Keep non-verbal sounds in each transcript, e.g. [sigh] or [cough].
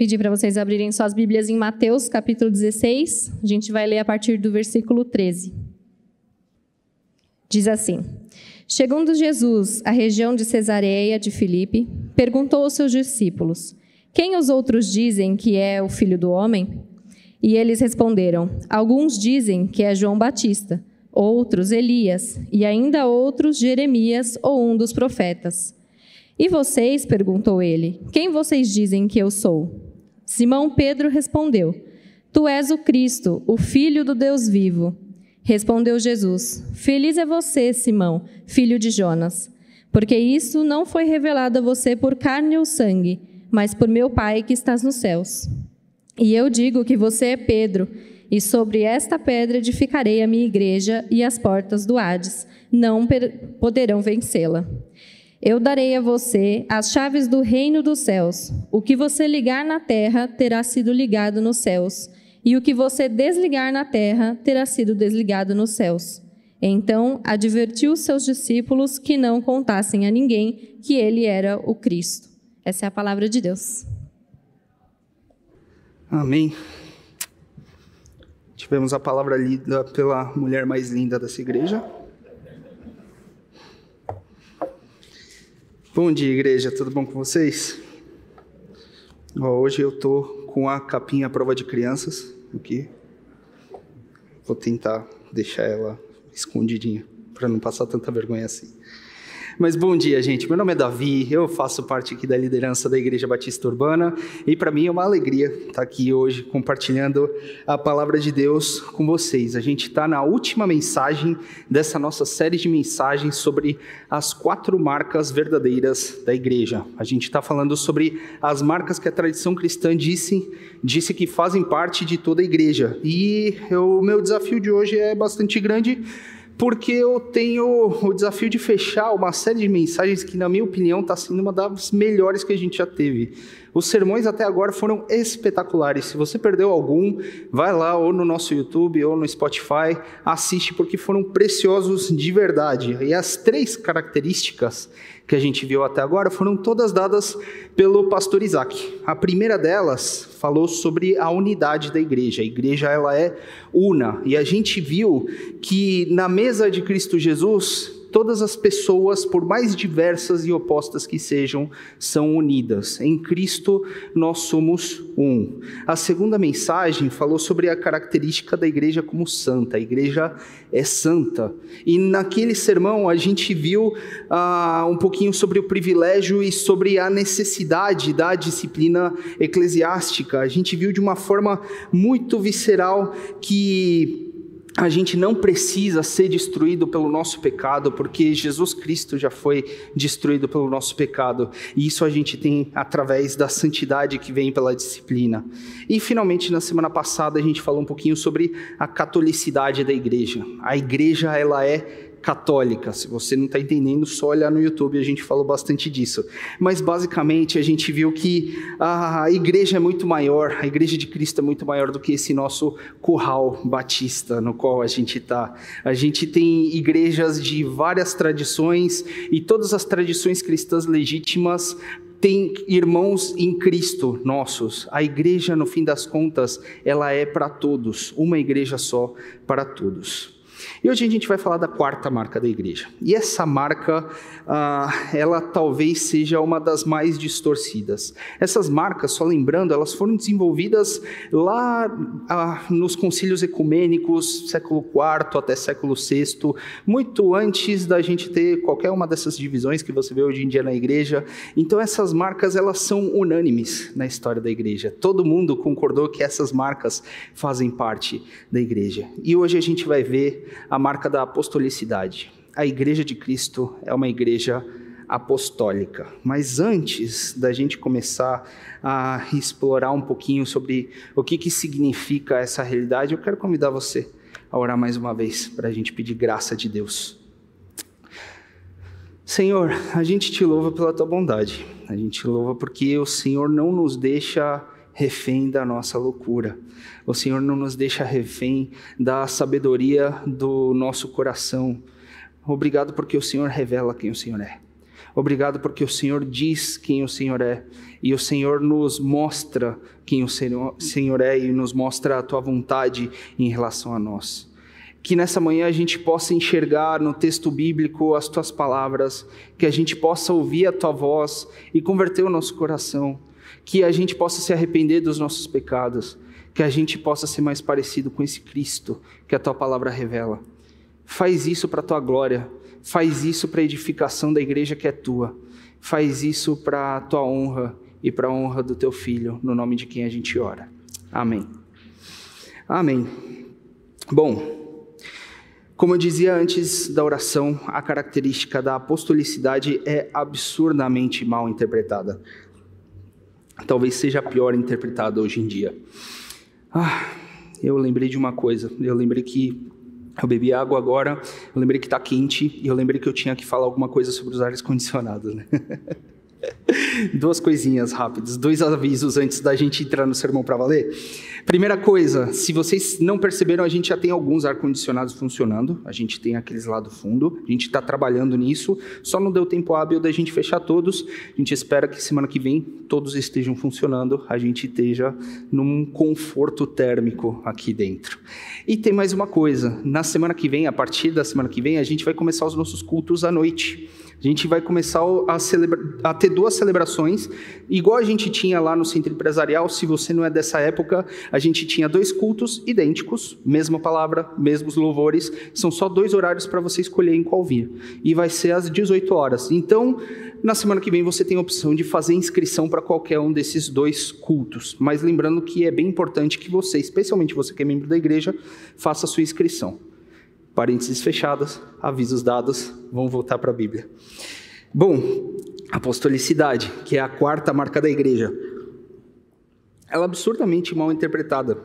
Pedir para vocês abrirem suas Bíblias em Mateus, capítulo 16. A gente vai ler a partir do versículo 13. Diz assim: Chegando Jesus à região de Cesareia de Filipe, perguntou aos seus discípulos: Quem os outros dizem que é o filho do homem? E eles responderam: Alguns dizem que é João Batista, outros Elias, e ainda outros Jeremias ou um dos profetas. E vocês? perguntou ele: Quem vocês dizem que eu sou? Simão Pedro respondeu: Tu és o Cristo, o Filho do Deus vivo. Respondeu Jesus: Feliz é você, Simão, filho de Jonas, porque isso não foi revelado a você por carne ou sangue, mas por meu Pai que estás nos céus. E eu digo que você é Pedro, e sobre esta pedra edificarei a minha igreja, e as portas do Hades não poderão vencê-la. Eu darei a você as chaves do reino dos céus. O que você ligar na terra terá sido ligado nos céus, e o que você desligar na terra terá sido desligado nos céus. Então advertiu seus discípulos que não contassem a ninguém que ele era o Cristo. Essa é a palavra de Deus. Amém. Tivemos a palavra lida pela mulher mais linda dessa igreja. Bom dia, igreja, tudo bom com vocês? Hoje eu tô com a capinha à prova de crianças aqui. Vou tentar deixar ela escondidinha para não passar tanta vergonha assim. Mas bom dia, gente. Meu nome é Davi, eu faço parte aqui da liderança da Igreja Batista Urbana e para mim é uma alegria estar aqui hoje compartilhando a palavra de Deus com vocês. A gente está na última mensagem dessa nossa série de mensagens sobre as quatro marcas verdadeiras da igreja. A gente está falando sobre as marcas que a tradição cristã disse, disse que fazem parte de toda a igreja. E o meu desafio de hoje é bastante grande porque eu tenho o desafio de fechar uma série de mensagens que, na minha opinião, está sendo uma das melhores que a gente já teve. Os sermões até agora foram espetaculares. Se você perdeu algum, vai lá ou no nosso YouTube ou no Spotify, assiste porque foram preciosos de verdade. E as três características que a gente viu até agora foram todas dadas pelo pastor Isaac. A primeira delas falou sobre a unidade da igreja. A igreja ela é una e a gente viu que na mesa de Cristo Jesus todas as pessoas, por mais diversas e opostas que sejam, são unidas. Em Cristo nós somos um. A segunda mensagem falou sobre a característica da igreja como santa. A igreja é santa. E naquele sermão a gente viu ah, um pouquinho sobre o privilégio e sobre a necessidade da disciplina eclesiástica. A gente viu de uma forma muito visceral que a gente não precisa ser destruído pelo nosso pecado, porque Jesus Cristo já foi destruído pelo nosso pecado. E isso a gente tem através da santidade que vem pela disciplina. E finalmente, na semana passada, a gente falou um pouquinho sobre a catolicidade da igreja. A igreja, ela é católica. Se você não está entendendo, só olhar no YouTube, a gente falou bastante disso. Mas basicamente a gente viu que a igreja é muito maior, a igreja de Cristo é muito maior do que esse nosso curral batista no qual a gente está. A gente tem igrejas de várias tradições e todas as tradições cristãs legítimas tem irmãos em Cristo nossos. A igreja, no fim das contas, ela é para todos, uma igreja só para todos. E hoje a gente vai falar da quarta marca da igreja. E essa marca, ah, ela talvez seja uma das mais distorcidas. Essas marcas, só lembrando, elas foram desenvolvidas lá ah, nos concílios ecumênicos, século IV até século VI, muito antes da gente ter qualquer uma dessas divisões que você vê hoje em dia na igreja. Então essas marcas, elas são unânimes na história da igreja. Todo mundo concordou que essas marcas fazem parte da igreja. E hoje a gente vai ver a marca da apostolicidade. A igreja de Cristo é uma igreja apostólica. Mas antes da gente começar a explorar um pouquinho sobre o que, que significa essa realidade, eu quero convidar você a orar mais uma vez para a gente pedir graça de Deus. Senhor, a gente te louva pela tua bondade. A gente te louva porque o Senhor não nos deixa refém da nossa loucura. O Senhor não nos deixa refém da sabedoria do nosso coração. Obrigado porque o Senhor revela quem o Senhor é. Obrigado porque o Senhor diz quem o Senhor é e o Senhor nos mostra quem o Senhor é e nos mostra a tua vontade em relação a nós. Que nessa manhã a gente possa enxergar no texto bíblico as tuas palavras, que a gente possa ouvir a tua voz e converter o nosso coração, que a gente possa se arrepender dos nossos pecados, que a gente possa ser mais parecido com esse Cristo que a tua palavra revela. Faz isso para a tua glória, faz isso para a edificação da igreja que é tua, faz isso para a tua honra e para a honra do teu filho, no nome de quem a gente ora. Amém. Amém. Bom, como eu dizia antes da oração, a característica da apostolicidade é absurdamente mal interpretada. Talvez seja a pior interpretada hoje em dia. Ah, eu lembrei de uma coisa. Eu lembrei que eu bebi água agora, eu lembrei que está quente e eu lembrei que eu tinha que falar alguma coisa sobre os ares condicionados. Né? [laughs] Duas coisinhas rápidas, dois avisos antes da gente entrar no sermão para valer. Primeira coisa, se vocês não perceberam, a gente já tem alguns ar-condicionados funcionando, a gente tem aqueles lá do fundo, a gente está trabalhando nisso, só não deu tempo hábil da gente fechar todos, a gente espera que semana que vem todos estejam funcionando, a gente esteja num conforto térmico aqui dentro. E tem mais uma coisa, na semana que vem, a partir da semana que vem, a gente vai começar os nossos cultos à noite. A gente vai começar a, celebra... a, ter duas celebrações, igual a gente tinha lá no centro empresarial. Se você não é dessa época, a gente tinha dois cultos idênticos, mesma palavra, mesmos louvores. São só dois horários para você escolher em qual vir. E vai ser às 18 horas. Então, na semana que vem você tem a opção de fazer inscrição para qualquer um desses dois cultos. Mas lembrando que é bem importante que você, especialmente você que é membro da igreja, faça a sua inscrição parênteses fechadas, avisos dados, vamos voltar para a Bíblia. Bom, apostolicidade, que é a quarta marca da igreja. Ela é absurdamente mal interpretada.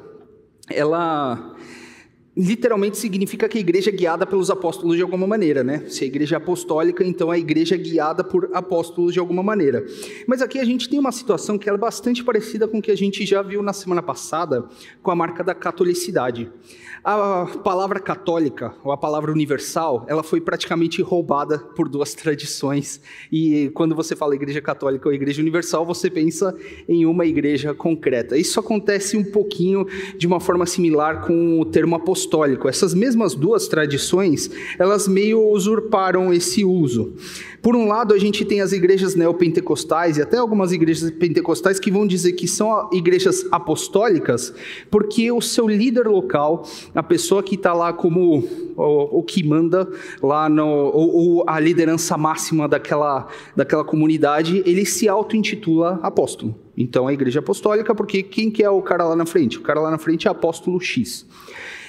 Ela literalmente significa que a igreja é guiada pelos apóstolos de alguma maneira, né? Se a igreja é apostólica, então a igreja é guiada por apóstolos de alguma maneira. Mas aqui a gente tem uma situação que é bastante parecida com o que a gente já viu na semana passada com a marca da catolicidade. A palavra católica, ou a palavra universal, ela foi praticamente roubada por duas [laughs] tradições. E quando você fala igreja católica ou igreja universal, você pensa em uma igreja concreta. Isso acontece um pouquinho de uma forma similar com o termo apostólico. Essas mesmas duas tradições, elas meio usurparam esse uso. Por um lado, a gente tem as igrejas neopentecostais e até algumas igrejas pentecostais que vão dizer que são igrejas apostólicas, porque o seu líder local, a pessoa que está lá como o, o, que manda lá no, ou, a liderança máxima daquela, daquela comunidade, ele se auto-intitula apóstolo. Então, a igreja apostólica, porque quem que é o cara lá na frente? O cara lá na frente é apóstolo X.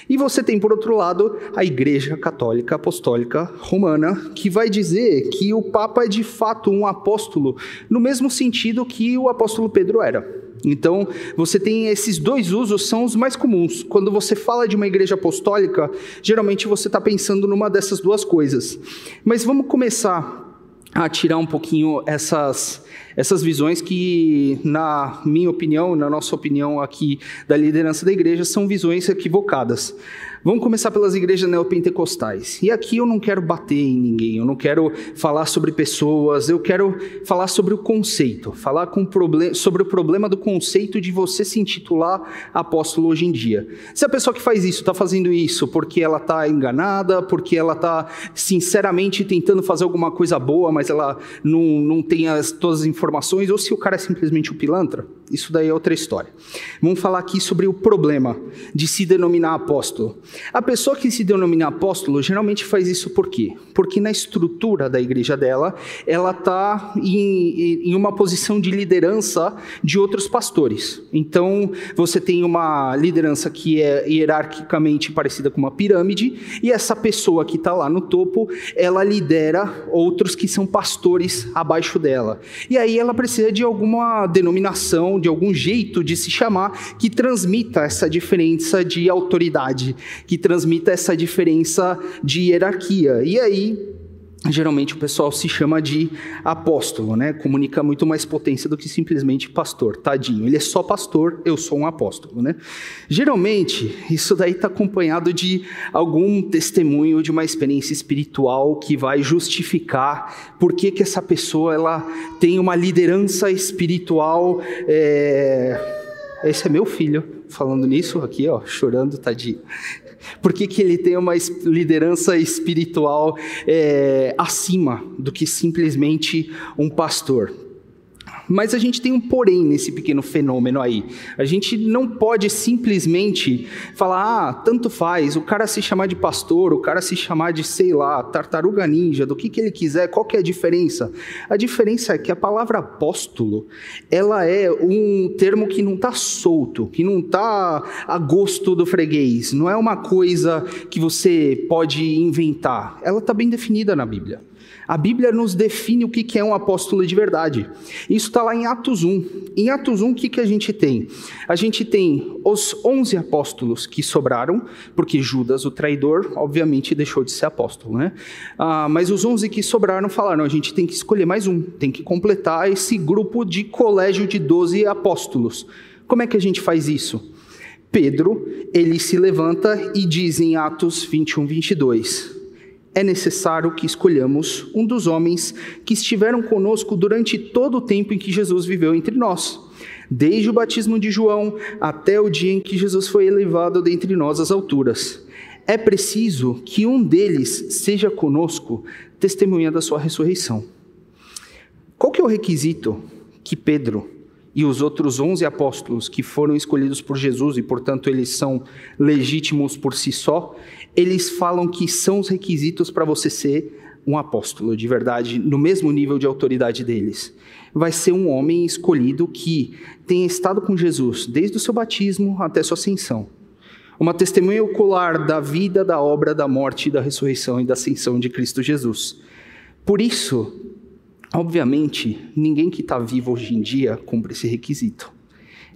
E você tem, por outro lado, a Igreja Católica Apostólica Romana, que vai dizer que o Papa é de fato um apóstolo, no mesmo sentido que o apóstolo Pedro era. Então, você tem esses dois usos, são os mais comuns. Quando você fala de uma igreja apostólica, geralmente você está pensando numa dessas duas coisas. Mas vamos começar a tirar um pouquinho essas, essas visões que, na minha opinião, na nossa opinião aqui da liderança da igreja, são visões equivocadas. Vamos começar pelas igrejas neopentecostais. E aqui eu não quero bater em ninguém, eu não quero falar sobre pessoas, eu quero falar sobre o conceito, falar com sobre o problema do conceito de você se intitular apóstolo hoje em dia. Se a pessoa que faz isso está fazendo isso porque ela está enganada, porque ela está sinceramente tentando fazer alguma coisa boa, mas ela não, não tem as, todas as informações, ou se o cara é simplesmente um pilantra, isso daí é outra história. Vamos falar aqui sobre o problema de se denominar apóstolo. A pessoa que se denomina apóstolo geralmente faz isso por quê? Porque na estrutura da igreja dela, ela está em, em uma posição de liderança de outros pastores. Então, você tem uma liderança que é hierarquicamente parecida com uma pirâmide, e essa pessoa que está lá no topo, ela lidera outros que são pastores abaixo dela. E aí ela precisa de alguma denominação, de algum jeito de se chamar que transmita essa diferença de autoridade que transmita essa diferença de hierarquia. E aí geralmente o pessoal se chama de apóstolo, né? Comunica muito mais potência do que simplesmente pastor. Tadinho, ele é só pastor, eu sou um apóstolo, né? Geralmente, isso daí está acompanhado de algum testemunho de uma experiência espiritual que vai justificar por que, que essa pessoa ela tem uma liderança espiritual. É... Esse é meu filho falando nisso aqui, ó, chorando, tadinho. Por que, que ele tem uma liderança espiritual é, acima do que simplesmente um pastor? Mas a gente tem um porém nesse pequeno fenômeno aí. A gente não pode simplesmente falar, ah, tanto faz, o cara se chamar de pastor, o cara se chamar de, sei lá, tartaruga ninja, do que, que ele quiser, qual que é a diferença? A diferença é que a palavra apóstolo, ela é um termo que não está solto, que não está a gosto do freguês, não é uma coisa que você pode inventar. Ela está bem definida na Bíblia. A Bíblia nos define o que é um apóstolo de verdade. Isso está lá em Atos 1. Em Atos 1, o que, a gente tem? A gente tem os 11 apóstolos que sobraram, porque Judas, o traidor, obviamente deixou de ser apóstolo, né? Ah, mas os 11 que sobraram falaram: a gente tem que escolher mais um, tem que completar esse grupo de colégio de 12 apóstolos. Como é que a gente faz isso? Pedro, ele se levanta e diz em Atos 21, 22 é necessário que escolhamos um dos homens que estiveram conosco durante todo o tempo em que Jesus viveu entre nós, desde o batismo de João até o dia em que Jesus foi elevado dentre nós às alturas. É preciso que um deles seja conosco, testemunha da sua ressurreição. Qual que é o requisito que Pedro e os outros onze apóstolos que foram escolhidos por Jesus e, portanto, eles são legítimos por si só, eles falam que são os requisitos para você ser um apóstolo de verdade, no mesmo nível de autoridade deles. Vai ser um homem escolhido que tenha estado com Jesus desde o seu batismo até sua ascensão. Uma testemunha ocular da vida, da obra, da morte, da ressurreição e da ascensão de Cristo Jesus. Por isso, Obviamente, ninguém que está vivo hoje em dia cumpre esse requisito.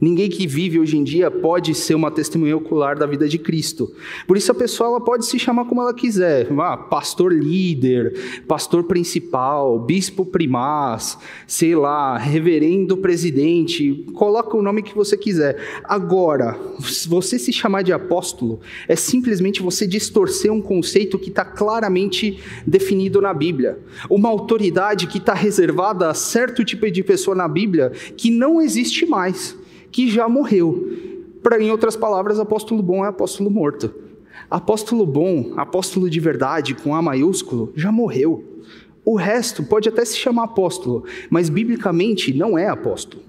Ninguém que vive hoje em dia pode ser uma testemunha ocular da vida de Cristo. Por isso a pessoa ela pode se chamar como ela quiser. Ah, pastor líder, pastor principal, bispo primaz, sei lá, reverendo presidente, coloca o nome que você quiser. Agora, você se chamar de apóstolo é simplesmente você distorcer um conceito que está claramente definido na Bíblia. Uma autoridade que está reservada a certo tipo de pessoa na Bíblia que não existe mais que já morreu. Para, em outras palavras, apóstolo bom é apóstolo morto. Apóstolo bom, apóstolo de verdade, com A maiúsculo, já morreu. O resto pode até se chamar apóstolo, mas biblicamente não é apóstolo.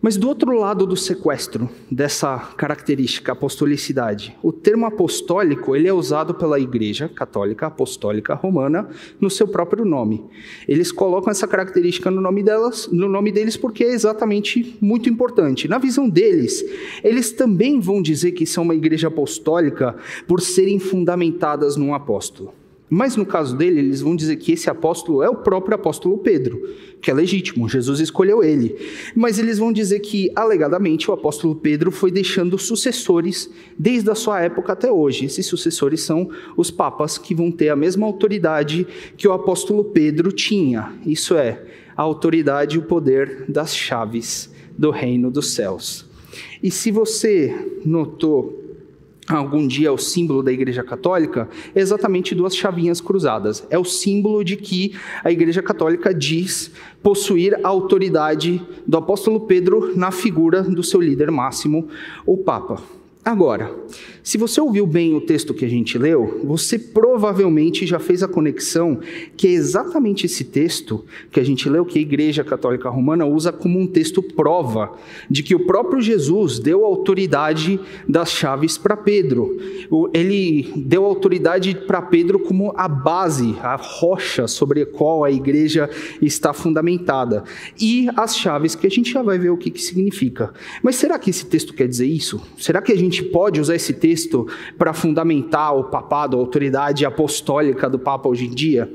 Mas do outro lado do sequestro dessa característica apostolicidade, o termo apostólico ele é usado pela Igreja Católica Apostólica Romana no seu próprio nome. Eles colocam essa característica no nome delas, no nome deles porque é exatamente muito importante. Na visão deles, eles também vão dizer que são uma igreja apostólica por serem fundamentadas num apóstolo. Mas no caso dele, eles vão dizer que esse apóstolo é o próprio apóstolo Pedro, que é legítimo, Jesus escolheu ele. Mas eles vão dizer que, alegadamente, o apóstolo Pedro foi deixando sucessores desde a sua época até hoje. Esses sucessores são os papas que vão ter a mesma autoridade que o apóstolo Pedro tinha. Isso é, a autoridade e o poder das chaves do reino dos céus. E se você notou algum dia o símbolo da Igreja Católica, é exatamente duas chavinhas cruzadas. É o símbolo de que a Igreja Católica diz possuir a autoridade do apóstolo Pedro na figura do seu líder máximo, o Papa. Agora, se você ouviu bem o texto que a gente leu, você provavelmente já fez a conexão que é exatamente esse texto que a gente leu, que a Igreja Católica Romana usa como um texto prova de que o próprio Jesus deu autoridade das chaves para Pedro. Ele deu autoridade para Pedro como a base, a rocha sobre a qual a igreja está fundamentada. E as chaves que a gente já vai ver o que, que significa. Mas será que esse texto quer dizer isso? Será que a gente gente pode usar esse texto para fundamentar o papado, a autoridade apostólica do Papa hoje em dia?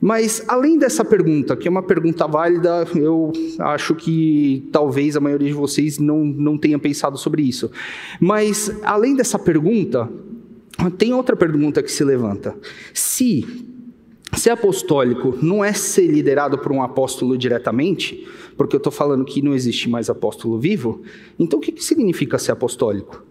Mas, além dessa pergunta, que é uma pergunta válida, eu acho que talvez a maioria de vocês não, não tenha pensado sobre isso. Mas, além dessa pergunta, tem outra pergunta que se levanta. Se ser apostólico não é ser liderado por um apóstolo diretamente, porque eu estou falando que não existe mais apóstolo vivo, então o que, que significa ser apostólico?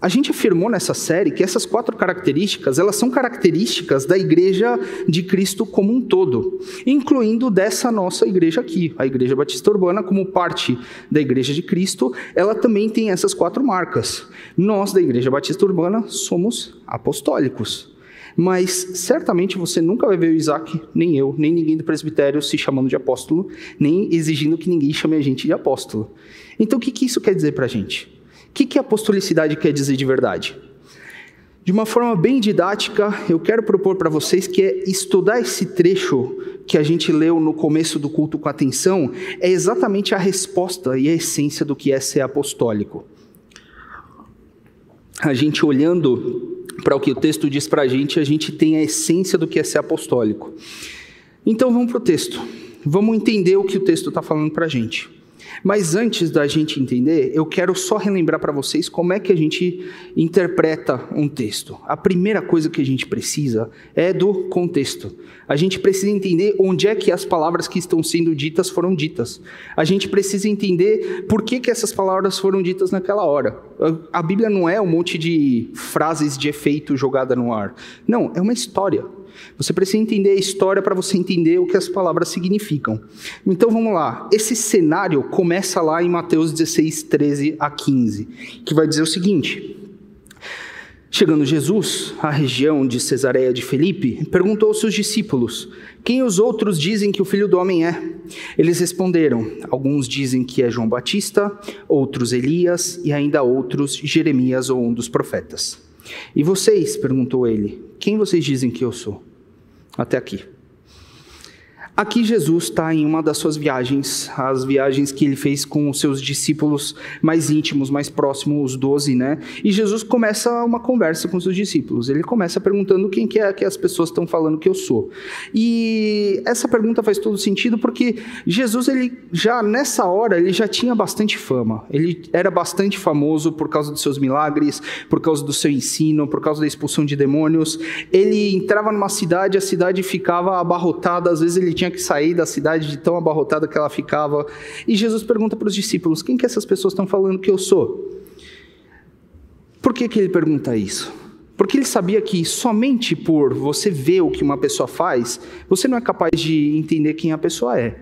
A gente afirmou nessa série que essas quatro características, elas são características da igreja de Cristo como um todo, incluindo dessa nossa igreja aqui, a Igreja Batista Urbana, como parte da igreja de Cristo, ela também tem essas quatro marcas. Nós da Igreja Batista Urbana somos apostólicos. Mas certamente você nunca vai ver o Isaac, nem eu, nem ninguém do presbitério se chamando de apóstolo, nem exigindo que ninguém chame a gente de apóstolo. Então o que, que isso quer dizer para a gente? O que, que a apostolicidade quer dizer de verdade? De uma forma bem didática, eu quero propor para vocês que é estudar esse trecho que a gente leu no começo do culto com atenção, é exatamente a resposta e a essência do que é ser apostólico. A gente olhando para o que o texto diz para a gente, a gente tem a essência do que é ser apostólico. Então vamos para o texto. Vamos entender o que o texto está falando para a gente. Mas antes da gente entender, eu quero só relembrar para vocês como é que a gente interpreta um texto. A primeira coisa que a gente precisa é do contexto. A gente precisa entender onde é que as palavras que estão sendo ditas foram ditas. A gente precisa entender por que, que essas palavras foram ditas naquela hora. A Bíblia não é um monte de frases de efeito jogada no ar. Não, é uma história. Você precisa entender a história para você entender o que as palavras significam. Então vamos lá. Esse cenário começa lá em Mateus 16, 13 a 15, que vai dizer o seguinte. Chegando Jesus à região de Cesareia de Felipe, perguntou aos seus discípulos: Quem os outros dizem que o filho do homem é? Eles responderam: Alguns dizem que é João Batista, outros Elias e ainda outros Jeremias ou um dos profetas. E vocês? perguntou ele: Quem vocês dizem que eu sou? Até aqui. Aqui Jesus está em uma das suas viagens, as viagens que ele fez com os seus discípulos mais íntimos, mais próximos, os doze, né? E Jesus começa uma conversa com os seus discípulos. Ele começa perguntando quem que é que as pessoas estão falando que eu sou. E essa pergunta faz todo sentido porque Jesus, ele já nessa hora, ele já tinha bastante fama. Ele era bastante famoso por causa dos seus milagres, por causa do seu ensino, por causa da expulsão de demônios. Ele entrava numa cidade, a cidade ficava abarrotada, às vezes ele tinha que sair da cidade de tão abarrotada que ela ficava. E Jesus pergunta para os discípulos: quem que essas pessoas estão falando que eu sou? Por que, que ele pergunta isso? Porque ele sabia que somente por você ver o que uma pessoa faz, você não é capaz de entender quem a pessoa é.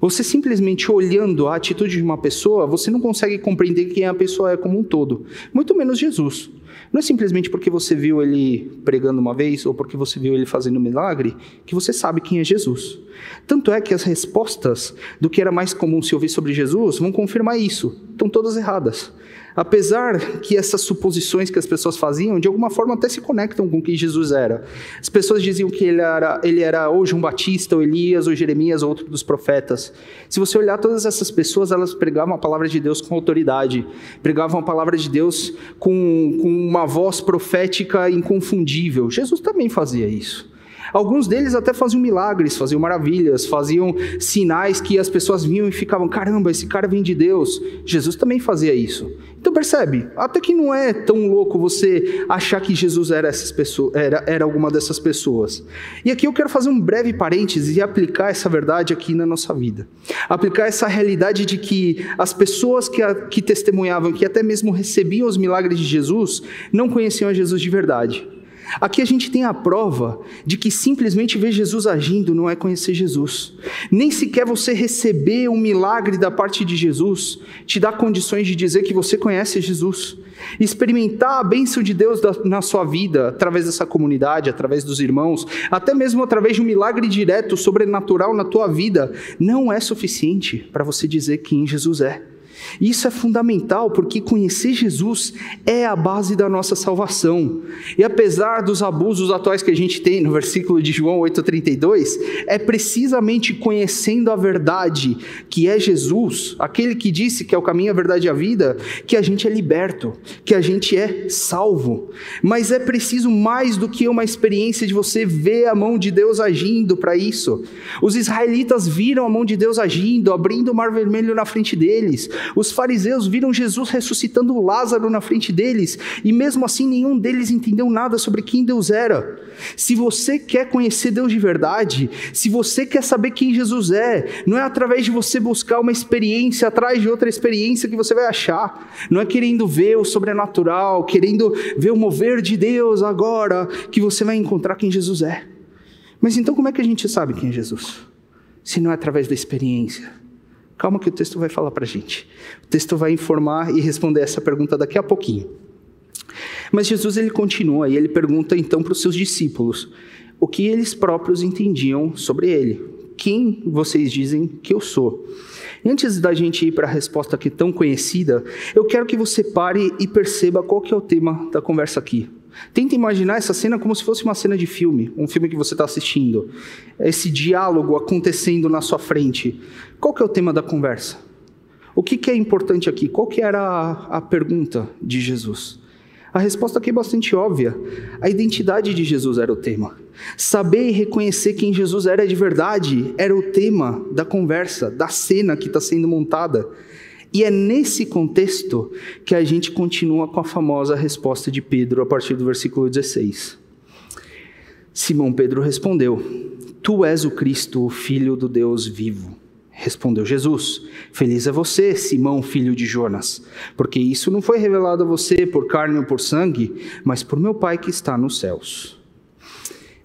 Você simplesmente olhando a atitude de uma pessoa, você não consegue compreender quem a pessoa é como um todo, muito menos Jesus. Não é simplesmente porque você viu ele pregando uma vez ou porque você viu ele fazendo um milagre que você sabe quem é Jesus. Tanto é que as respostas do que era mais comum se ouvir sobre Jesus vão confirmar isso. Estão todas erradas. Apesar que essas suposições que as pessoas faziam, de alguma forma até se conectam com quem Jesus era. As pessoas diziam que ele era, ele era ou João Batista, ou Elias, ou Jeremias, ou outro dos profetas. Se você olhar todas essas pessoas, elas pregavam a palavra de Deus com autoridade, pregavam a palavra de Deus com, com uma voz profética inconfundível. Jesus também fazia isso. Alguns deles até faziam milagres, faziam maravilhas, faziam sinais que as pessoas vinham e ficavam: caramba, esse cara vem de Deus. Jesus também fazia isso. Então percebe, até que não é tão louco você achar que Jesus era, essas pessoas, era, era alguma dessas pessoas. E aqui eu quero fazer um breve parêntese e aplicar essa verdade aqui na nossa vida. Aplicar essa realidade de que as pessoas que, que testemunhavam, que até mesmo recebiam os milagres de Jesus, não conheciam a Jesus de verdade. Aqui a gente tem a prova de que simplesmente ver Jesus agindo não é conhecer Jesus. Nem sequer você receber um milagre da parte de Jesus te dá condições de dizer que você conhece Jesus. Experimentar a bênção de Deus na sua vida, através dessa comunidade, através dos irmãos, até mesmo através de um milagre direto, sobrenatural na tua vida, não é suficiente para você dizer quem Jesus é. Isso é fundamental porque conhecer Jesus é a base da nossa salvação. E apesar dos abusos atuais que a gente tem no versículo de João 8:32, é precisamente conhecendo a verdade, que é Jesus, aquele que disse que é o caminho, a verdade e a vida, que a gente é liberto, que a gente é salvo. Mas é preciso mais do que uma experiência de você ver a mão de Deus agindo para isso. Os israelitas viram a mão de Deus agindo, abrindo o mar vermelho na frente deles Os fariseus viram Jesus ressuscitando Lázaro na frente deles, e mesmo assim nenhum deles entendeu nada sobre quem Deus era. Se você quer conhecer Deus de verdade, se você quer saber quem Jesus é, não é através de você buscar uma experiência atrás de outra experiência que você vai achar. Não é querendo ver o sobrenatural, querendo ver o mover de Deus agora que você vai encontrar quem Jesus é. Mas então como é que a gente sabe quem é Jesus? Se não é através da experiência. Calma que o texto vai falar para a gente. O texto vai informar e responder essa pergunta daqui a pouquinho. Mas Jesus ele continua e ele pergunta então para os seus discípulos o que eles próprios entendiam sobre ele. Quem vocês dizem que eu sou? Antes da gente ir para a resposta aqui tão conhecida, eu quero que você pare e perceba qual que é o tema da conversa aqui. Tenta imaginar essa cena como se fosse uma cena de filme, um filme que você está assistindo. Esse diálogo acontecendo na sua frente. Qual que é o tema da conversa? O que, que é importante aqui? Qual que era a, a pergunta de Jesus? A resposta aqui é bastante óbvia. A identidade de Jesus era o tema. Saber e reconhecer quem Jesus era de verdade era o tema da conversa, da cena que está sendo montada. E é nesse contexto que a gente continua com a famosa resposta de Pedro a partir do versículo 16. Simão Pedro respondeu: Tu és o Cristo, o Filho do Deus vivo. Respondeu Jesus: Feliz é você, Simão, filho de Jonas, porque isso não foi revelado a você por carne ou por sangue, mas por meu Pai que está nos céus.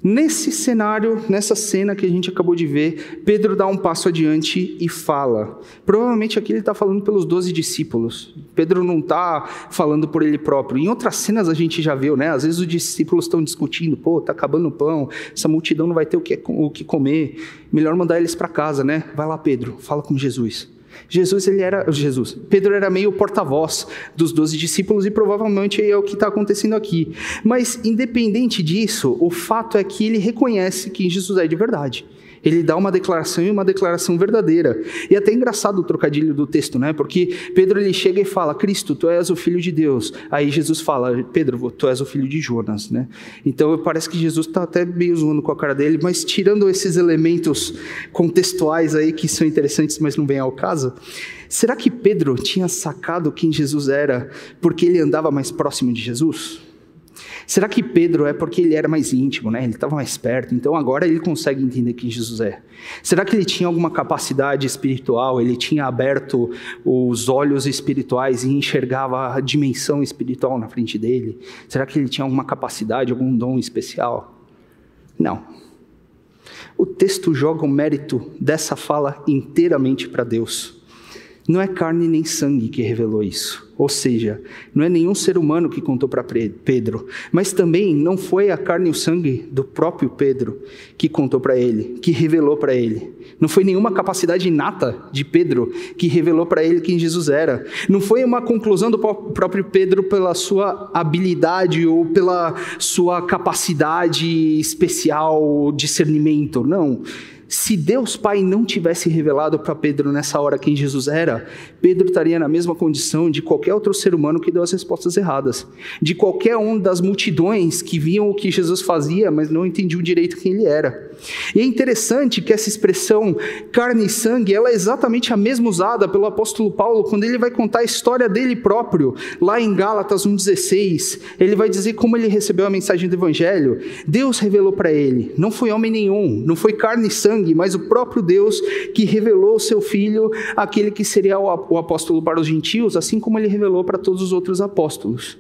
Nesse cenário, nessa cena que a gente acabou de ver, Pedro dá um passo adiante e fala. Provavelmente aqui ele está falando pelos doze discípulos. Pedro não está falando por ele próprio. Em outras cenas a gente já viu, né? Às vezes os discípulos estão discutindo, pô, tá acabando o pão, essa multidão não vai ter o que, o que comer. Melhor mandar eles para casa, né? Vai lá, Pedro, fala com Jesus. Jesus, ele era Jesus. Pedro era meio porta-voz dos doze discípulos e provavelmente é o que está acontecendo aqui. Mas independente disso, o fato é que ele reconhece que Jesus é de verdade. Ele dá uma declaração e uma declaração verdadeira. E é até engraçado o trocadilho do texto, né? Porque Pedro ele chega e fala: "Cristo, tu és o filho de Deus". Aí Jesus fala: "Pedro, tu és o filho de Jonas", né? Então parece que Jesus está até meio zoando com a cara dele, mas tirando esses elementos contextuais aí que são interessantes, mas não vem ao caso. Será que Pedro tinha sacado quem Jesus era porque ele andava mais próximo de Jesus? Será que Pedro é porque ele era mais íntimo, né? Ele estava mais perto, então agora ele consegue entender quem Jesus é. Será que ele tinha alguma capacidade espiritual? Ele tinha aberto os olhos espirituais e enxergava a dimensão espiritual na frente dele? Será que ele tinha alguma capacidade, algum dom especial? Não. O texto joga o mérito dessa fala inteiramente para Deus. Não é carne nem sangue que revelou isso. Ou seja, não é nenhum ser humano que contou para Pedro, mas também não foi a carne e o sangue do próprio Pedro que contou para ele, que revelou para ele. Não foi nenhuma capacidade inata de Pedro que revelou para ele quem Jesus era. Não foi uma conclusão do próprio Pedro pela sua habilidade ou pela sua capacidade especial, discernimento. Não se Deus Pai não tivesse revelado para Pedro nessa hora quem Jesus era, Pedro estaria na mesma condição de qualquer outro ser humano que deu as respostas erradas, de qualquer um das multidões que viam o que Jesus fazia, mas não entendiam direito quem ele era. E é interessante que essa expressão carne e sangue, ela é exatamente a mesma usada pelo apóstolo Paulo quando ele vai contar a história dele próprio, lá em Gálatas 1:16. Ele vai dizer como ele recebeu a mensagem do evangelho. Deus revelou para ele, não foi homem nenhum, não foi carne e sangue sangue, mas o próprio Deus que revelou o seu Filho, aquele que seria o apóstolo para os gentios, assim como ele revelou para todos os outros apóstolos.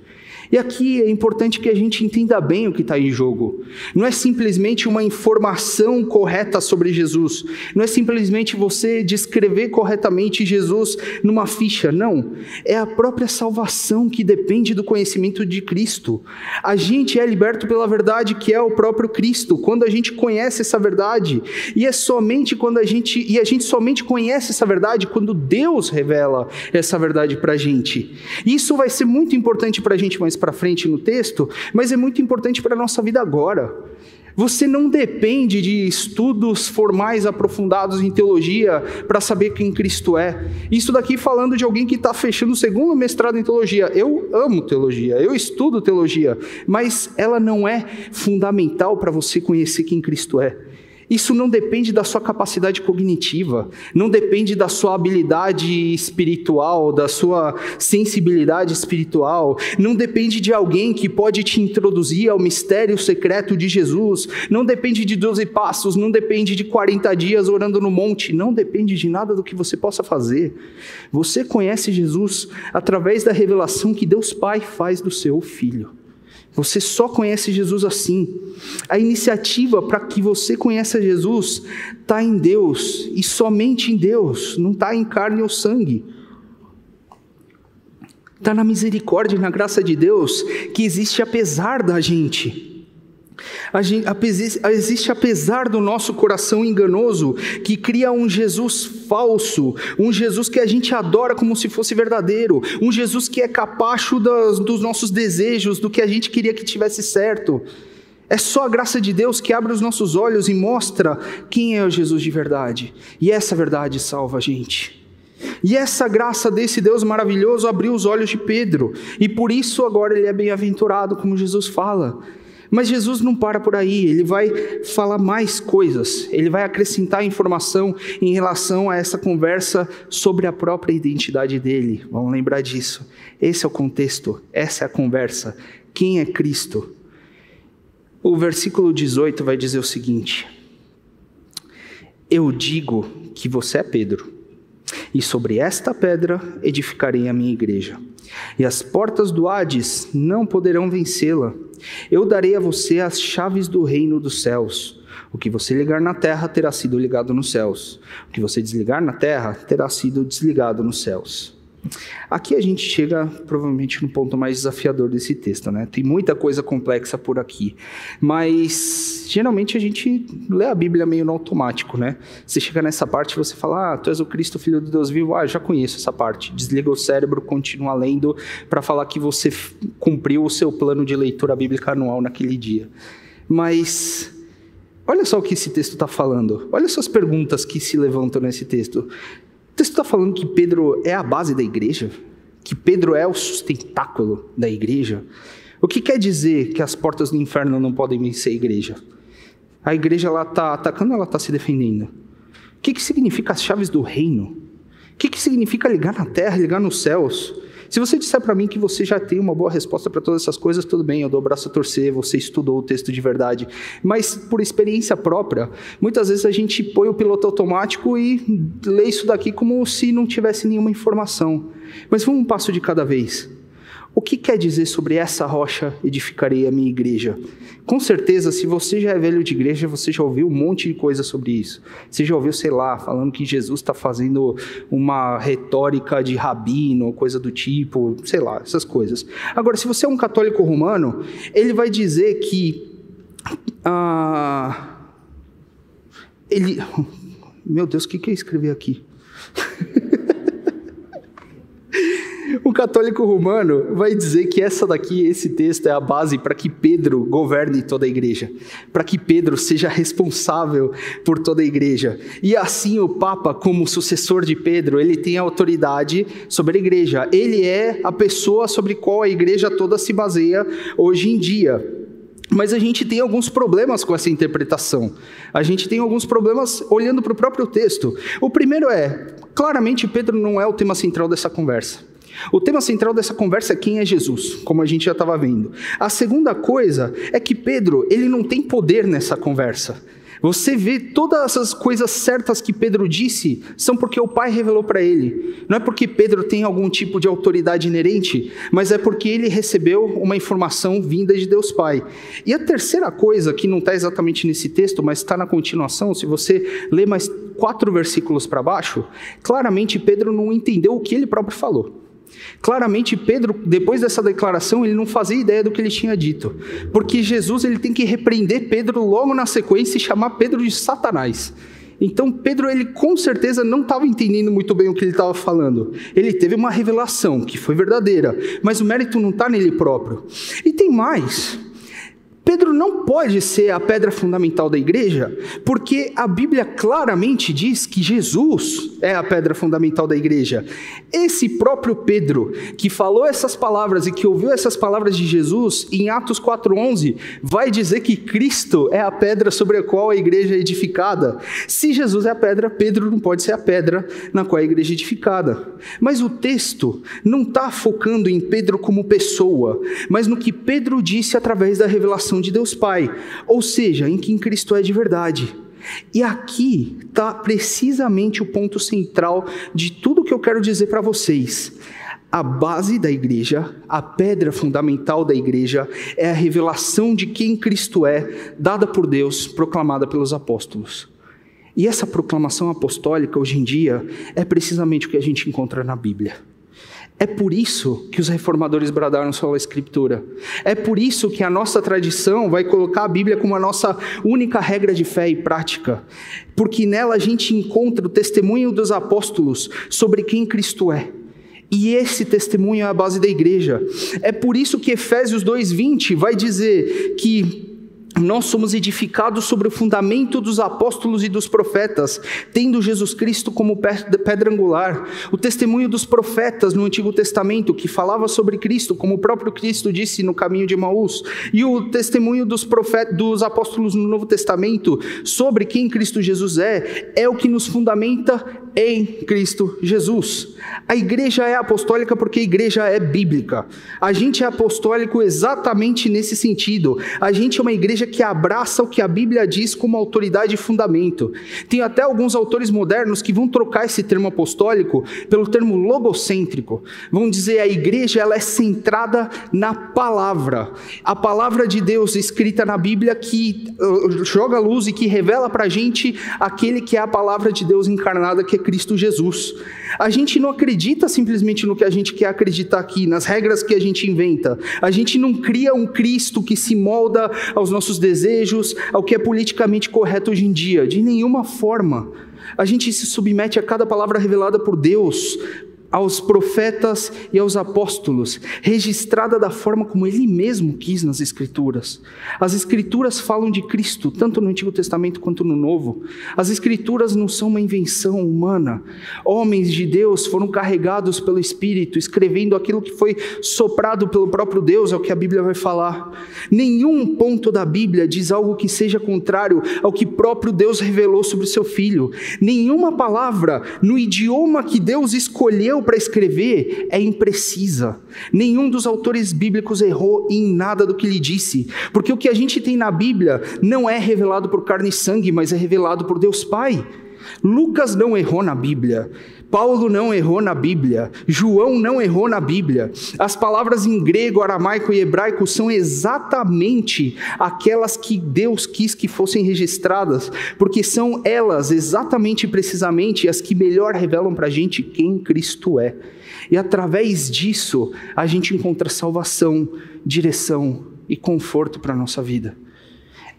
E aqui é importante que a gente entenda bem o que está em jogo. Não é simplesmente uma informação correta sobre Jesus. Não é simplesmente você descrever corretamente Jesus numa ficha. Não. É a própria salvação que depende do conhecimento de Cristo. A gente é liberto pela verdade que é o próprio Cristo. Quando a gente conhece essa verdade. E é somente quando a gente. E a gente somente conhece essa verdade quando Deus revela essa verdade para a gente. Isso vai ser muito importante para a gente mais para frente no texto, mas é muito importante para a nossa vida agora. Você não depende de estudos formais aprofundados em teologia para saber quem Cristo é. Isso daqui falando de alguém que está fechando o segundo mestrado em teologia. Eu amo teologia, eu estudo teologia, mas ela não é fundamental para você conhecer quem Cristo é. Isso não depende da sua capacidade cognitiva, não depende da sua habilidade espiritual, da sua sensibilidade espiritual, não depende de alguém que pode te introduzir ao mistério secreto de Jesus, não depende de 12 passos, não depende de 40 dias orando no monte, não depende de nada do que você possa fazer. Você conhece Jesus através da revelação que Deus Pai faz do seu Filho. Você só conhece Jesus assim. A iniciativa para que você conheça Jesus está em Deus e somente em Deus, não está em carne ou sangue. Está na misericórdia e na graça de Deus que existe apesar da gente. Gente, existe apesar do nosso coração enganoso que cria um Jesus falso, um Jesus que a gente adora como se fosse verdadeiro, um Jesus que é capacho das, dos nossos desejos, do que a gente queria que tivesse certo. É só a graça de Deus que abre os nossos olhos e mostra quem é o Jesus de verdade. E essa verdade salva a gente. E essa graça desse Deus maravilhoso abriu os olhos de Pedro, e por isso agora ele é bem-aventurado, como Jesus fala. Mas Jesus não para por aí, ele vai falar mais coisas, ele vai acrescentar informação em relação a essa conversa sobre a própria identidade dele. Vamos lembrar disso. Esse é o contexto, essa é a conversa. Quem é Cristo? O versículo 18 vai dizer o seguinte: Eu digo que você é Pedro, e sobre esta pedra edificarei a minha igreja, e as portas do Hades não poderão vencê-la. Eu darei a você as chaves do reino dos céus. O que você ligar na terra terá sido ligado nos céus. O que você desligar na terra terá sido desligado nos céus. Aqui a gente chega provavelmente no ponto mais desafiador desse texto, né? Tem muita coisa complexa por aqui, mas geralmente a gente lê a Bíblia meio no automático, né? Você chega nessa parte e você fala, ah, tu és o Cristo, Filho de Deus vivo, ah, já conheço essa parte. Desliga o cérebro, continua lendo para falar que você cumpriu o seu plano de leitura bíblica anual naquele dia. Mas olha só o que esse texto está falando. Olha só as perguntas que se levantam nesse texto texto está falando que Pedro é a base da igreja? Que Pedro é o sustentáculo da igreja? O que quer dizer que as portas do inferno não podem vencer a igreja? A igreja está atacando ela está se defendendo? O que, que significa as chaves do reino? O que, que significa ligar na terra, ligar nos céus? Se você disser para mim que você já tem uma boa resposta para todas essas coisas, tudo bem, eu dou o braço a torcer, você estudou o texto de verdade. Mas por experiência própria, muitas vezes a gente põe o piloto automático e lê isso daqui como se não tivesse nenhuma informação. Mas vamos um passo de cada vez. O que quer dizer sobre essa rocha edificarei a minha igreja? Com certeza, se você já é velho de igreja, você já ouviu um monte de coisa sobre isso. Você já ouviu, sei lá, falando que Jesus está fazendo uma retórica de rabino, coisa do tipo, sei lá, essas coisas. Agora, se você é um católico romano, ele vai dizer que. Ah, ele. [laughs] Meu Deus, o que, que eu escrevi aqui? [laughs] O católico romano vai dizer que essa daqui, esse texto, é a base para que Pedro governe toda a igreja, para que Pedro seja responsável por toda a igreja. E assim o Papa, como sucessor de Pedro, ele tem autoridade sobre a igreja. Ele é a pessoa sobre qual a igreja toda se baseia hoje em dia. Mas a gente tem alguns problemas com essa interpretação. A gente tem alguns problemas olhando para o próprio texto. O primeiro é, claramente Pedro não é o tema central dessa conversa. O tema central dessa conversa é quem é Jesus, como a gente já estava vendo. A segunda coisa é que Pedro, ele não tem poder nessa conversa. Você vê todas as coisas certas que Pedro disse são porque o Pai revelou para ele. Não é porque Pedro tem algum tipo de autoridade inerente, mas é porque ele recebeu uma informação vinda de Deus Pai. E a terceira coisa, que não está exatamente nesse texto, mas está na continuação, se você ler mais quatro versículos para baixo, claramente Pedro não entendeu o que ele próprio falou. Claramente Pedro, depois dessa declaração, ele não fazia ideia do que ele tinha dito, porque Jesus ele tem que repreender Pedro logo na sequência e chamar Pedro de Satanás. Então Pedro ele com certeza não estava entendendo muito bem o que ele estava falando. Ele teve uma revelação que foi verdadeira, mas o mérito não está nele próprio. E tem mais. Pedro não pode ser a pedra fundamental da igreja, porque a Bíblia claramente diz que Jesus é a pedra fundamental da igreja. Esse próprio Pedro, que falou essas palavras e que ouviu essas palavras de Jesus, em Atos 4,11, vai dizer que Cristo é a pedra sobre a qual a igreja é edificada. Se Jesus é a pedra, Pedro não pode ser a pedra na qual a igreja é edificada. Mas o texto não está focando em Pedro como pessoa, mas no que Pedro disse através da revelação de Deus Pai, ou seja, em quem Cristo é de verdade. E aqui está precisamente o ponto central de tudo que eu quero dizer para vocês. A base da igreja, a pedra fundamental da igreja, é a revelação de quem Cristo é, dada por Deus, proclamada pelos apóstolos. E essa proclamação apostólica, hoje em dia, é precisamente o que a gente encontra na Bíblia. É por isso que os reformadores bradaram sola escritura. É por isso que a nossa tradição vai colocar a Bíblia como a nossa única regra de fé e prática. Porque nela a gente encontra o testemunho dos apóstolos sobre quem Cristo é. E esse testemunho é a base da igreja. É por isso que Efésios 2:20 vai dizer que nós somos edificados sobre o fundamento dos apóstolos e dos profetas, tendo Jesus Cristo como pedra angular. O testemunho dos profetas no Antigo Testamento, que falava sobre Cristo, como o próprio Cristo disse no caminho de Maús, e o testemunho dos, profetas, dos apóstolos no Novo Testamento sobre quem Cristo Jesus é, é o que nos fundamenta em Cristo Jesus. A igreja é apostólica porque a igreja é bíblica. A gente é apostólico exatamente nesse sentido. A gente é uma igreja que abraça o que a Bíblia diz como autoridade e fundamento. Tem até alguns autores modernos que vão trocar esse termo apostólico pelo termo logocêntrico. Vão dizer a igreja ela é centrada na palavra. A palavra de Deus escrita na Bíblia que uh, joga luz e que revela para a gente aquele que é a palavra de Deus encarnada, que é Cristo Jesus. A gente não acredita simplesmente no que a gente quer acreditar aqui, nas regras que a gente inventa. A gente não cria um Cristo que se molda aos nossos desejos, ao que é politicamente correto hoje em dia, de nenhuma forma. A gente se submete a cada palavra revelada por Deus, aos profetas e aos apóstolos, registrada da forma como ele mesmo quis nas Escrituras. As Escrituras falam de Cristo, tanto no Antigo Testamento quanto no Novo. As Escrituras não são uma invenção humana. Homens de Deus foram carregados pelo Espírito, escrevendo aquilo que foi soprado pelo próprio Deus, é o que a Bíblia vai falar. Nenhum ponto da Bíblia diz algo que seja contrário ao que próprio Deus revelou sobre o seu filho. Nenhuma palavra no idioma que Deus escolheu para escrever é imprecisa. Nenhum dos autores bíblicos errou em nada do que lhe disse, porque o que a gente tem na Bíblia não é revelado por carne e sangue, mas é revelado por Deus Pai. Lucas não errou na Bíblia. Paulo não errou na Bíblia, João não errou na Bíblia. As palavras em grego, aramaico e hebraico são exatamente aquelas que Deus quis que fossem registradas, porque são elas, exatamente e precisamente, as que melhor revelam para a gente quem Cristo é. E através disso, a gente encontra salvação, direção e conforto para a nossa vida.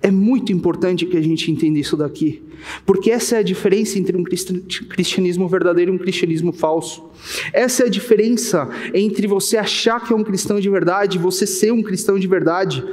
É muito importante que a gente entenda isso daqui. Porque essa é a diferença entre um cristianismo verdadeiro e um cristianismo falso. Essa é a diferença entre você achar que é um cristão de verdade e você ser um cristão de verdade.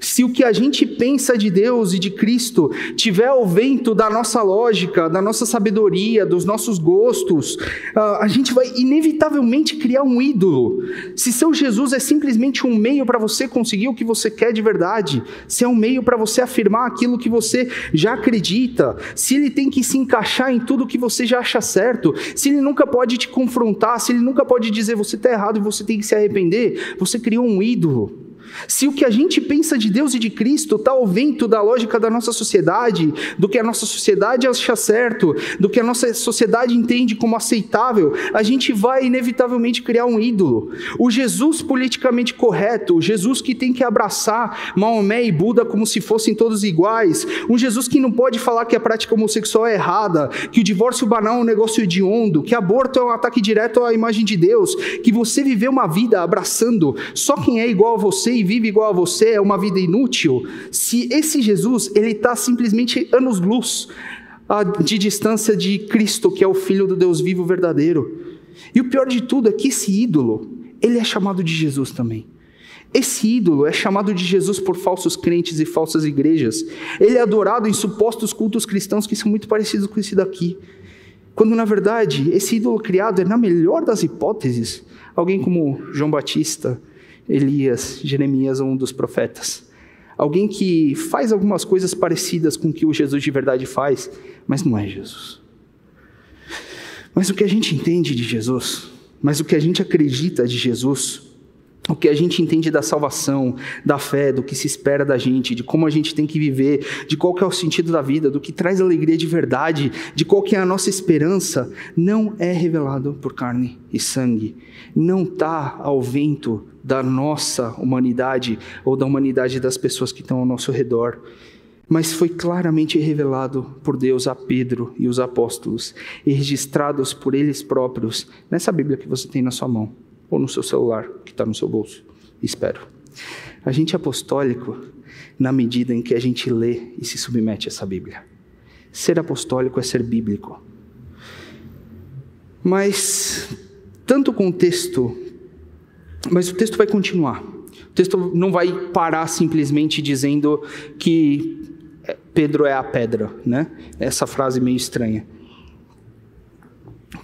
Se o que a gente pensa de Deus e de Cristo tiver ao vento da nossa lógica, da nossa sabedoria, dos nossos gostos, ah, a gente vai inevitavelmente criar um ídolo. Se seu Jesus é simplesmente um meio para você conseguir o que você quer de verdade, se é um meio para você afirmar aquilo que você já acredita, se ele tem que se encaixar em tudo que você já acha certo, se ele nunca pode te confrontar, se ele nunca pode dizer você está errado e você tem que se arrepender, você criou um ídolo. Se o que a gente pensa de Deus e de Cristo está ao vento da lógica da nossa sociedade, do que a nossa sociedade acha certo, do que a nossa sociedade entende como aceitável, a gente vai inevitavelmente criar um ídolo. O Jesus politicamente correto, o Jesus que tem que abraçar Maomé e Buda como se fossem todos iguais, um Jesus que não pode falar que a prática homossexual é errada, que o divórcio banal é um negócio hediondo, que aborto é um ataque direto à imagem de Deus, que você viveu uma vida abraçando só quem é igual a você e vive igual a você é uma vida inútil, se esse Jesus ele está simplesmente anos-luz de distância de Cristo, que é o Filho do Deus vivo verdadeiro. E o pior de tudo é que esse ídolo, ele é chamado de Jesus também. Esse ídolo é chamado de Jesus por falsos crentes e falsas igrejas. Ele é adorado em supostos cultos cristãos que são muito parecidos com esse daqui. Quando, na verdade, esse ídolo criado é, na melhor das hipóteses, alguém como João Batista, Elias, Jeremias ou um dos profetas. Alguém que faz algumas coisas parecidas com o que o Jesus de verdade faz, mas não é Jesus. Mas o que a gente entende de Jesus, mas o que a gente acredita de Jesus, o que a gente entende da salvação, da fé, do que se espera da gente, de como a gente tem que viver, de qual que é o sentido da vida, do que traz alegria de verdade, de qual que é a nossa esperança, não é revelado por carne e sangue. Não está ao vento da nossa humanidade ou da humanidade das pessoas que estão ao nosso redor. Mas foi claramente revelado por Deus a Pedro e os apóstolos, e registrados por eles próprios nessa Bíblia que você tem na sua mão ou no seu celular, que está no seu bolso. Espero. A gente é apostólico na medida em que a gente lê e se submete a essa Bíblia. Ser apostólico é ser bíblico. Mas, tanto o texto, mas o texto vai continuar. O texto não vai parar simplesmente dizendo que Pedro é a pedra, né? Essa frase meio estranha.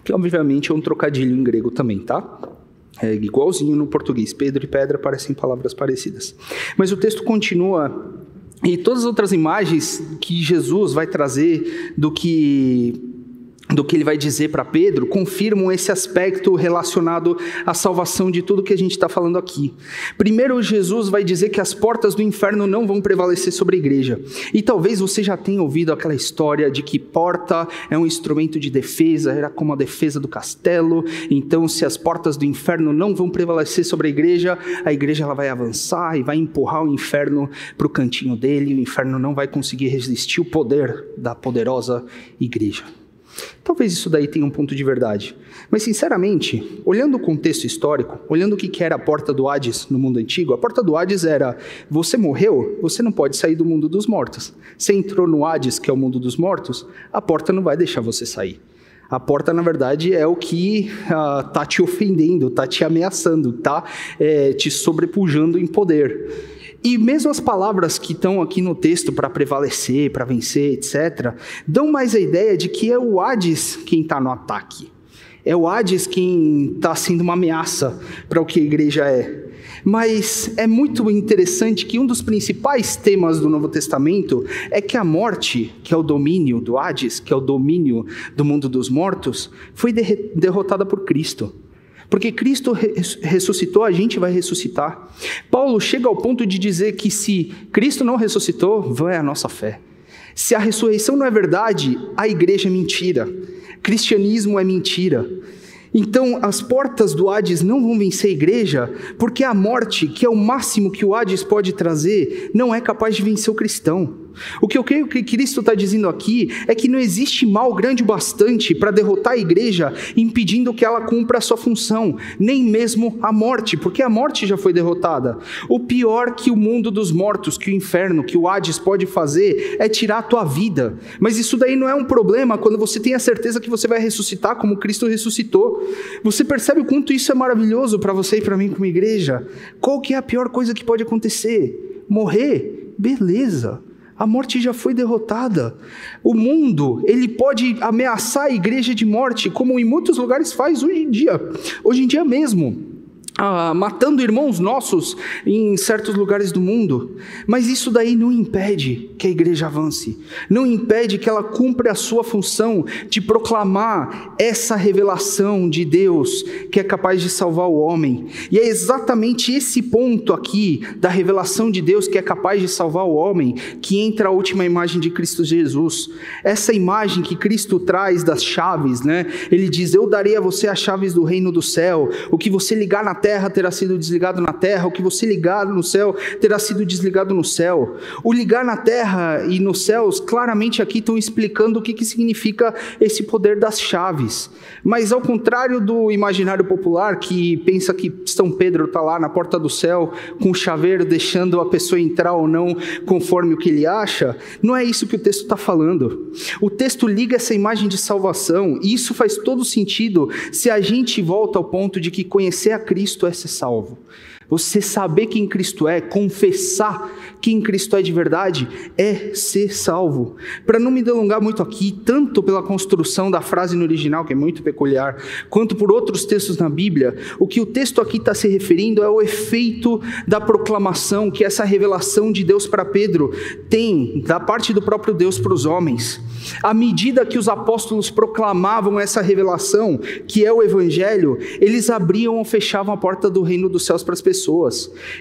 Que obviamente é um trocadilho em grego também, tá? É igualzinho no português. Pedro e pedra parecem palavras parecidas. Mas o texto continua e todas as outras imagens que Jesus vai trazer do que do que ele vai dizer para Pedro, confirmam esse aspecto relacionado à salvação de tudo que a gente está falando aqui. Primeiro, Jesus vai dizer que as portas do inferno não vão prevalecer sobre a igreja. E talvez você já tenha ouvido aquela história de que porta é um instrumento de defesa, era como a defesa do castelo. Então, se as portas do inferno não vão prevalecer sobre a igreja, a igreja ela vai avançar e vai empurrar o inferno para o cantinho dele. O inferno não vai conseguir resistir o poder da poderosa igreja. Talvez isso daí tenha um ponto de verdade. Mas, sinceramente, olhando o contexto histórico, olhando o que era a porta do Hades no mundo antigo, a porta do Hades era: você morreu, você não pode sair do mundo dos mortos. Você entrou no Hades, que é o mundo dos mortos, a porta não vai deixar você sair. A porta, na verdade, é o que está ah, te ofendendo, está te ameaçando, está é, te sobrepujando em poder. E mesmo as palavras que estão aqui no texto para prevalecer, para vencer, etc., dão mais a ideia de que é o Hades quem está no ataque. É o Hades quem está sendo uma ameaça para o que a igreja é. Mas é muito interessante que um dos principais temas do Novo Testamento é que a morte, que é o domínio do Hades, que é o domínio do mundo dos mortos, foi derrotada por Cristo. Porque Cristo ressuscitou, a gente vai ressuscitar. Paulo chega ao ponto de dizer que se Cristo não ressuscitou, vã é a nossa fé. Se a ressurreição não é verdade, a igreja é mentira. Cristianismo é mentira. Então, as portas do Hades não vão vencer a igreja, porque a morte, que é o máximo que o Hades pode trazer, não é capaz de vencer o cristão. O que eu creio que Cristo está dizendo aqui é que não existe mal grande o bastante para derrotar a igreja, impedindo que ela cumpra a sua função, nem mesmo a morte, porque a morte já foi derrotada. O pior que o mundo dos mortos, que o inferno, que o Hades pode fazer é tirar a tua vida. Mas isso daí não é um problema quando você tem a certeza que você vai ressuscitar como Cristo ressuscitou. Você percebe o quanto isso é maravilhoso para você e para mim como igreja? Qual que é a pior coisa que pode acontecer? Morrer? Beleza. A morte já foi derrotada. O mundo, ele pode ameaçar a igreja de morte, como em muitos lugares faz hoje em dia. Hoje em dia mesmo ah, matando irmãos nossos em certos lugares do mundo, mas isso daí não impede que a igreja avance, não impede que ela cumpra a sua função de proclamar essa revelação de Deus que é capaz de salvar o homem. E é exatamente esse ponto aqui da revelação de Deus que é capaz de salvar o homem que entra a última imagem de Cristo Jesus. Essa imagem que Cristo traz das chaves, né? Ele diz: Eu darei a você as chaves do reino do céu, o que você ligar na terra terra terá sido desligado na terra, o que você ligar no céu terá sido desligado no céu. O ligar na terra e nos céus, claramente aqui estão explicando o que, que significa esse poder das chaves. Mas ao contrário do imaginário popular, que pensa que São Pedro está lá na porta do céu com o chaveiro deixando a pessoa entrar ou não conforme o que ele acha, não é isso que o texto está falando. O texto liga essa imagem de salvação, e isso faz todo sentido se a gente volta ao ponto de que conhecer a Cristo Cristo é ser salvo. Você saber quem Cristo é, confessar quem Cristo é de verdade, é ser salvo. Para não me delongar muito aqui, tanto pela construção da frase no original, que é muito peculiar, quanto por outros textos na Bíblia, o que o texto aqui está se referindo é o efeito da proclamação que essa revelação de Deus para Pedro tem da parte do próprio Deus para os homens. À medida que os apóstolos proclamavam essa revelação, que é o Evangelho, eles abriam ou fechavam a porta do reino dos céus para as pessoas.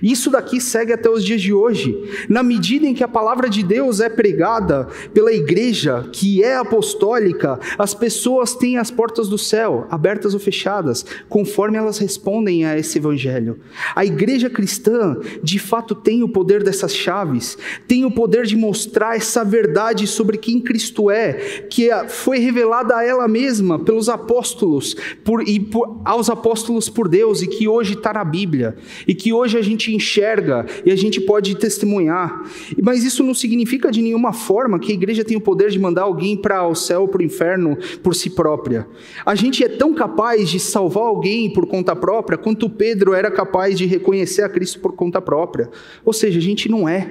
Isso daqui segue até os dias de hoje. Na medida em que a palavra de Deus é pregada pela igreja, que é apostólica, as pessoas têm as portas do céu abertas ou fechadas, conforme elas respondem a esse Evangelho. A igreja cristã, de fato, tem o poder dessas chaves, tem o poder de mostrar essa verdade sobre quem Cristo é é, que foi revelada a ela mesma pelos apóstolos por, e por, aos apóstolos por Deus e que hoje está na Bíblia e que hoje a gente enxerga e a gente pode testemunhar. Mas isso não significa de nenhuma forma que a igreja tem o poder de mandar alguém para o céu ou para o inferno por si própria. A gente é tão capaz de salvar alguém por conta própria quanto Pedro era capaz de reconhecer a Cristo por conta própria. Ou seja, a gente não é.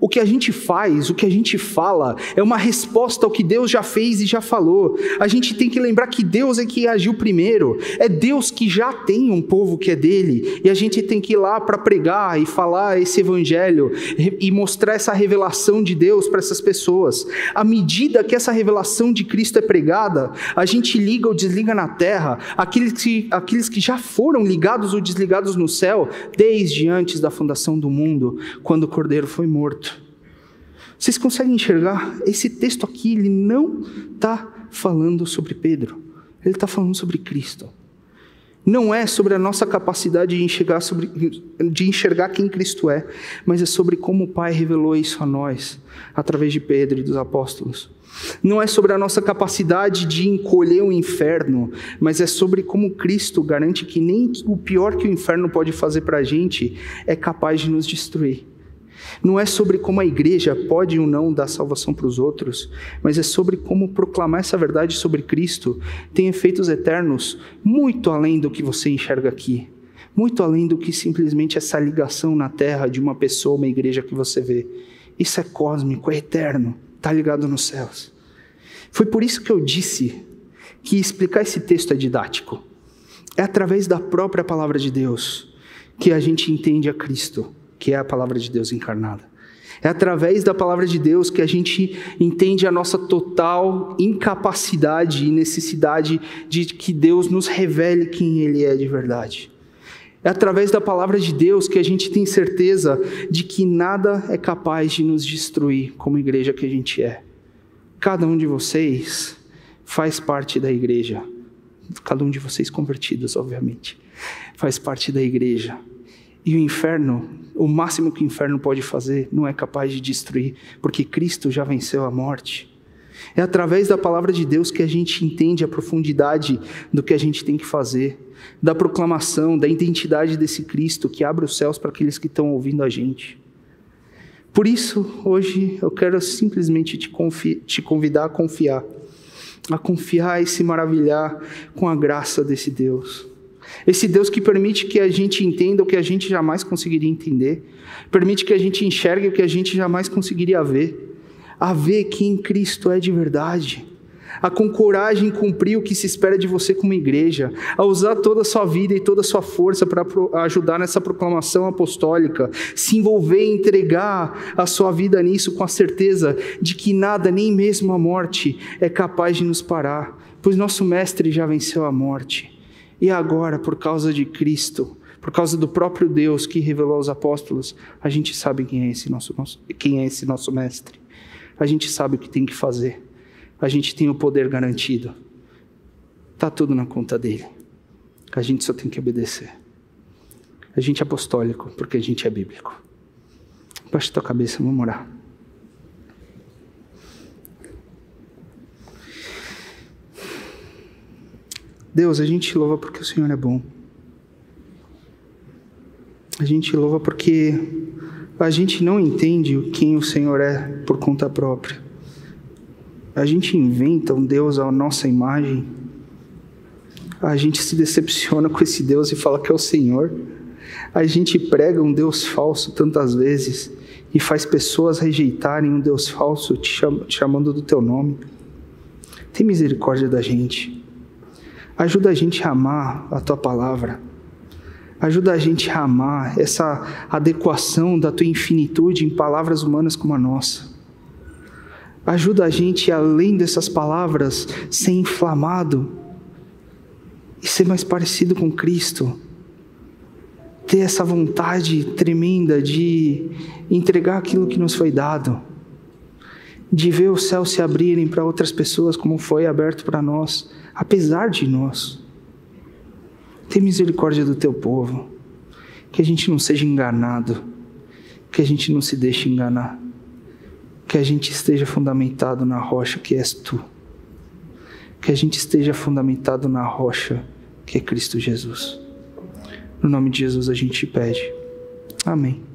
O que a gente faz, o que a gente fala, é uma resposta ao que Deus já fez e já falou. A gente tem que lembrar que Deus é que agiu primeiro. É Deus que já tem um povo que é dele. E a gente tem que ir lá para pregar e falar esse evangelho e mostrar essa revelação de Deus para essas pessoas. À medida que essa revelação de Cristo é pregada, a gente liga ou desliga na terra aqueles que, aqueles que já foram ligados ou desligados no céu desde antes da fundação do mundo, quando o cordeiro foi morto. Vocês conseguem enxergar? Esse texto aqui, ele não está falando sobre Pedro, ele está falando sobre Cristo. Não é sobre a nossa capacidade de enxergar, sobre, de enxergar quem Cristo é, mas é sobre como o Pai revelou isso a nós, através de Pedro e dos apóstolos. Não é sobre a nossa capacidade de encolher o inferno, mas é sobre como Cristo garante que nem o pior que o inferno pode fazer para a gente é capaz de nos destruir. Não é sobre como a igreja pode ou não dar salvação para os outros, mas é sobre como proclamar essa verdade sobre Cristo tem efeitos eternos muito além do que você enxerga aqui, muito além do que simplesmente essa ligação na terra de uma pessoa, uma igreja que você vê. Isso é cósmico, é eterno, está ligado nos céus. Foi por isso que eu disse que explicar esse texto é didático. É através da própria palavra de Deus que a gente entende a Cristo que é a palavra de Deus encarnada. É através da palavra de Deus que a gente entende a nossa total incapacidade e necessidade de que Deus nos revele quem Ele é de verdade. É através da palavra de Deus que a gente tem certeza de que nada é capaz de nos destruir como igreja que a gente é. Cada um de vocês faz parte da igreja. Cada um de vocês convertidos, obviamente, faz parte da igreja. E o inferno, o máximo que o inferno pode fazer, não é capaz de destruir, porque Cristo já venceu a morte. É através da palavra de Deus que a gente entende a profundidade do que a gente tem que fazer, da proclamação, da identidade desse Cristo que abre os céus para aqueles que estão ouvindo a gente. Por isso, hoje eu quero simplesmente te, te convidar a confiar, a confiar e se maravilhar com a graça desse Deus. Esse Deus que permite que a gente entenda o que a gente jamais conseguiria entender, permite que a gente enxergue o que a gente jamais conseguiria ver, a ver quem Cristo é de verdade, a com coragem cumprir o que se espera de você como igreja, a usar toda a sua vida e toda a sua força para ajudar nessa proclamação apostólica, se envolver e entregar a sua vida nisso com a certeza de que nada, nem mesmo a morte, é capaz de nos parar, pois nosso Mestre já venceu a morte. E agora, por causa de Cristo, por causa do próprio Deus que revelou aos apóstolos, a gente sabe quem é esse nosso, nosso, quem é esse nosso mestre. A gente sabe o que tem que fazer. A gente tem o poder garantido. Tá tudo na conta dele. A gente só tem que obedecer. A gente é apostólico porque a gente é bíblico. Baixa tua cabeça, vamos orar. Deus, a gente louva porque o Senhor é bom. A gente louva porque a gente não entende quem o Senhor é por conta própria. A gente inventa um Deus à nossa imagem. A gente se decepciona com esse Deus e fala que é o Senhor. A gente prega um Deus falso tantas vezes e faz pessoas rejeitarem um Deus falso te, chamando do teu nome. Tem misericórdia da gente. Ajuda a gente a amar a tua palavra. Ajuda a gente a amar essa adequação da tua infinitude em palavras humanas como a nossa. Ajuda a gente, além dessas palavras, ser inflamado e ser mais parecido com Cristo. Ter essa vontade tremenda de entregar aquilo que nos foi dado, de ver o céu se abrirem para outras pessoas como foi aberto para nós, apesar de nós. Tem misericórdia do teu povo, que a gente não seja enganado, que a gente não se deixe enganar que a gente esteja fundamentado na rocha que és tu. Que a gente esteja fundamentado na rocha que é Cristo Jesus. No nome de Jesus a gente pede. Amém.